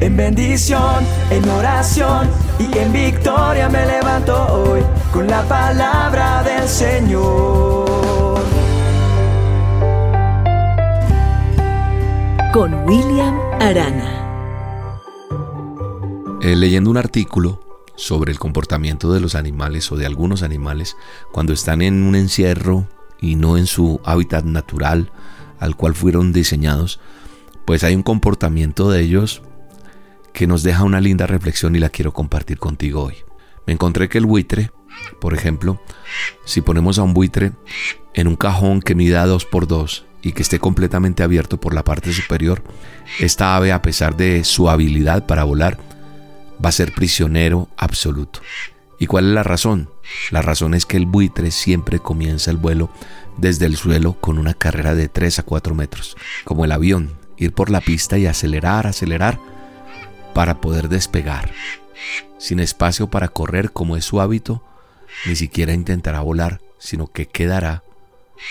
En bendición, en oración y en victoria me levanto hoy con la palabra del Señor. Con William Arana. Eh, leyendo un artículo sobre el comportamiento de los animales o de algunos animales cuando están en un encierro y no en su hábitat natural al cual fueron diseñados, pues hay un comportamiento de ellos que nos deja una linda reflexión y la quiero compartir contigo hoy. Me encontré que el buitre, por ejemplo, si ponemos a un buitre en un cajón que mida 2 por 2 y que esté completamente abierto por la parte superior, esta ave, a pesar de su habilidad para volar, va a ser prisionero absoluto. ¿Y cuál es la razón? La razón es que el buitre siempre comienza el vuelo desde el suelo con una carrera de 3 a 4 metros, como el avión, ir por la pista y acelerar, acelerar, para poder despegar. Sin espacio para correr como es su hábito, ni siquiera intentará volar, sino que quedará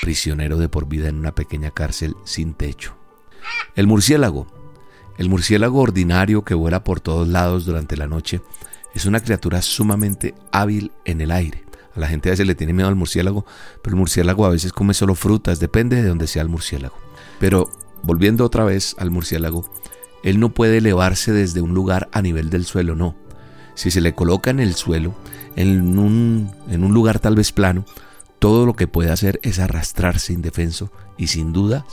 prisionero de por vida en una pequeña cárcel sin techo. El murciélago el murciélago ordinario que vuela por todos lados durante la noche es una criatura sumamente hábil en el aire. A la gente a veces le tiene miedo al murciélago, pero el murciélago a veces come solo frutas, depende de donde sea el murciélago. Pero volviendo otra vez al murciélago, él no puede elevarse desde un lugar a nivel del suelo, no. Si se le coloca en el suelo, en un, en un lugar tal vez plano, todo lo que puede hacer es arrastrarse indefenso y sin duda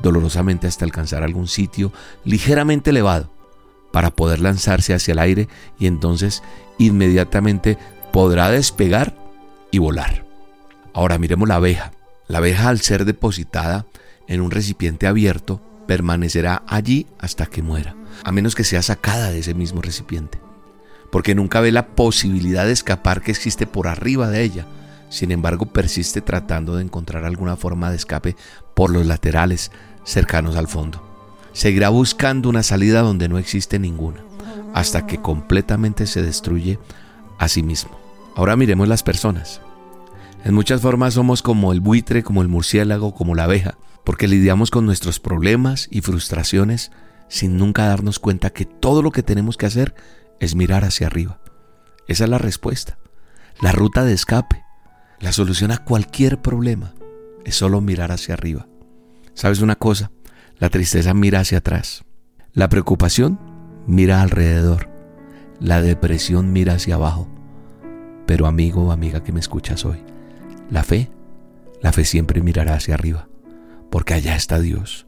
dolorosamente hasta alcanzar algún sitio ligeramente elevado para poder lanzarse hacia el aire y entonces inmediatamente podrá despegar y volar. Ahora miremos la abeja. La abeja al ser depositada en un recipiente abierto permanecerá allí hasta que muera, a menos que sea sacada de ese mismo recipiente, porque nunca ve la posibilidad de escapar que existe por arriba de ella. Sin embargo, persiste tratando de encontrar alguna forma de escape por los laterales, cercanos al fondo. Seguirá buscando una salida donde no existe ninguna, hasta que completamente se destruye a sí mismo. Ahora miremos las personas. En muchas formas somos como el buitre, como el murciélago, como la abeja, porque lidiamos con nuestros problemas y frustraciones sin nunca darnos cuenta que todo lo que tenemos que hacer es mirar hacia arriba. Esa es la respuesta, la ruta de escape, la solución a cualquier problema es solo mirar hacia arriba. ¿Sabes una cosa? La tristeza mira hacia atrás. La preocupación mira alrededor. La depresión mira hacia abajo. Pero amigo o amiga que me escuchas hoy, la fe, la fe siempre mirará hacia arriba, porque allá está Dios,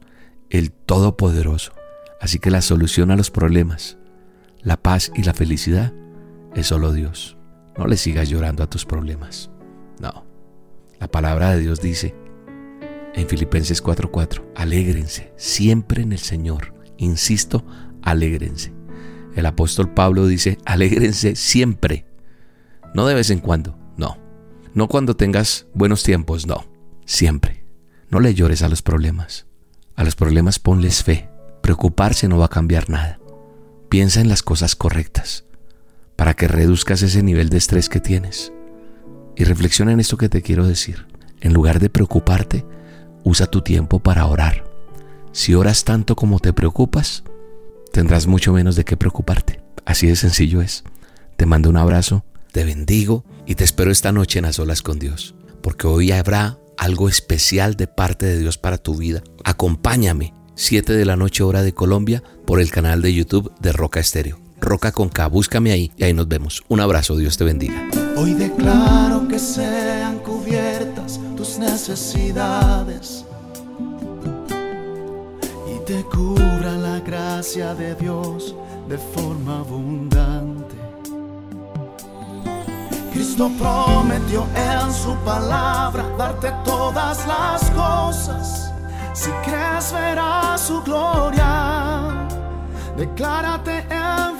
el Todopoderoso. Así que la solución a los problemas, la paz y la felicidad es solo Dios. No le sigas llorando a tus problemas. No. La palabra de Dios dice, en Filipenses 4:4. Alégrense siempre en el Señor. Insisto, alégrense. El apóstol Pablo dice, alégrense siempre. No de vez en cuando, no. No cuando tengas buenos tiempos, no. Siempre. No le llores a los problemas. A los problemas ponles fe. Preocuparse no va a cambiar nada. Piensa en las cosas correctas para que reduzcas ese nivel de estrés que tienes. Y reflexiona en esto que te quiero decir. En lugar de preocuparte, usa tu tiempo para orar. Si oras tanto como te preocupas, tendrás mucho menos de qué preocuparte. Así de sencillo es. Te mando un abrazo, te bendigo y te espero esta noche en las olas con Dios, porque hoy habrá algo especial de parte de Dios para tu vida. Acompáñame, 7 de la noche hora de Colombia, por el canal de YouTube de Roca Estéreo. Roca con K, búscame ahí y ahí nos vemos. Un abrazo, Dios te bendiga. Hoy declaro que sean cubiertas tus necesidades y te cubra la gracia de Dios de forma abundante. Cristo prometió en su palabra darte todas las cosas. Si crees verás su gloria. Declárate en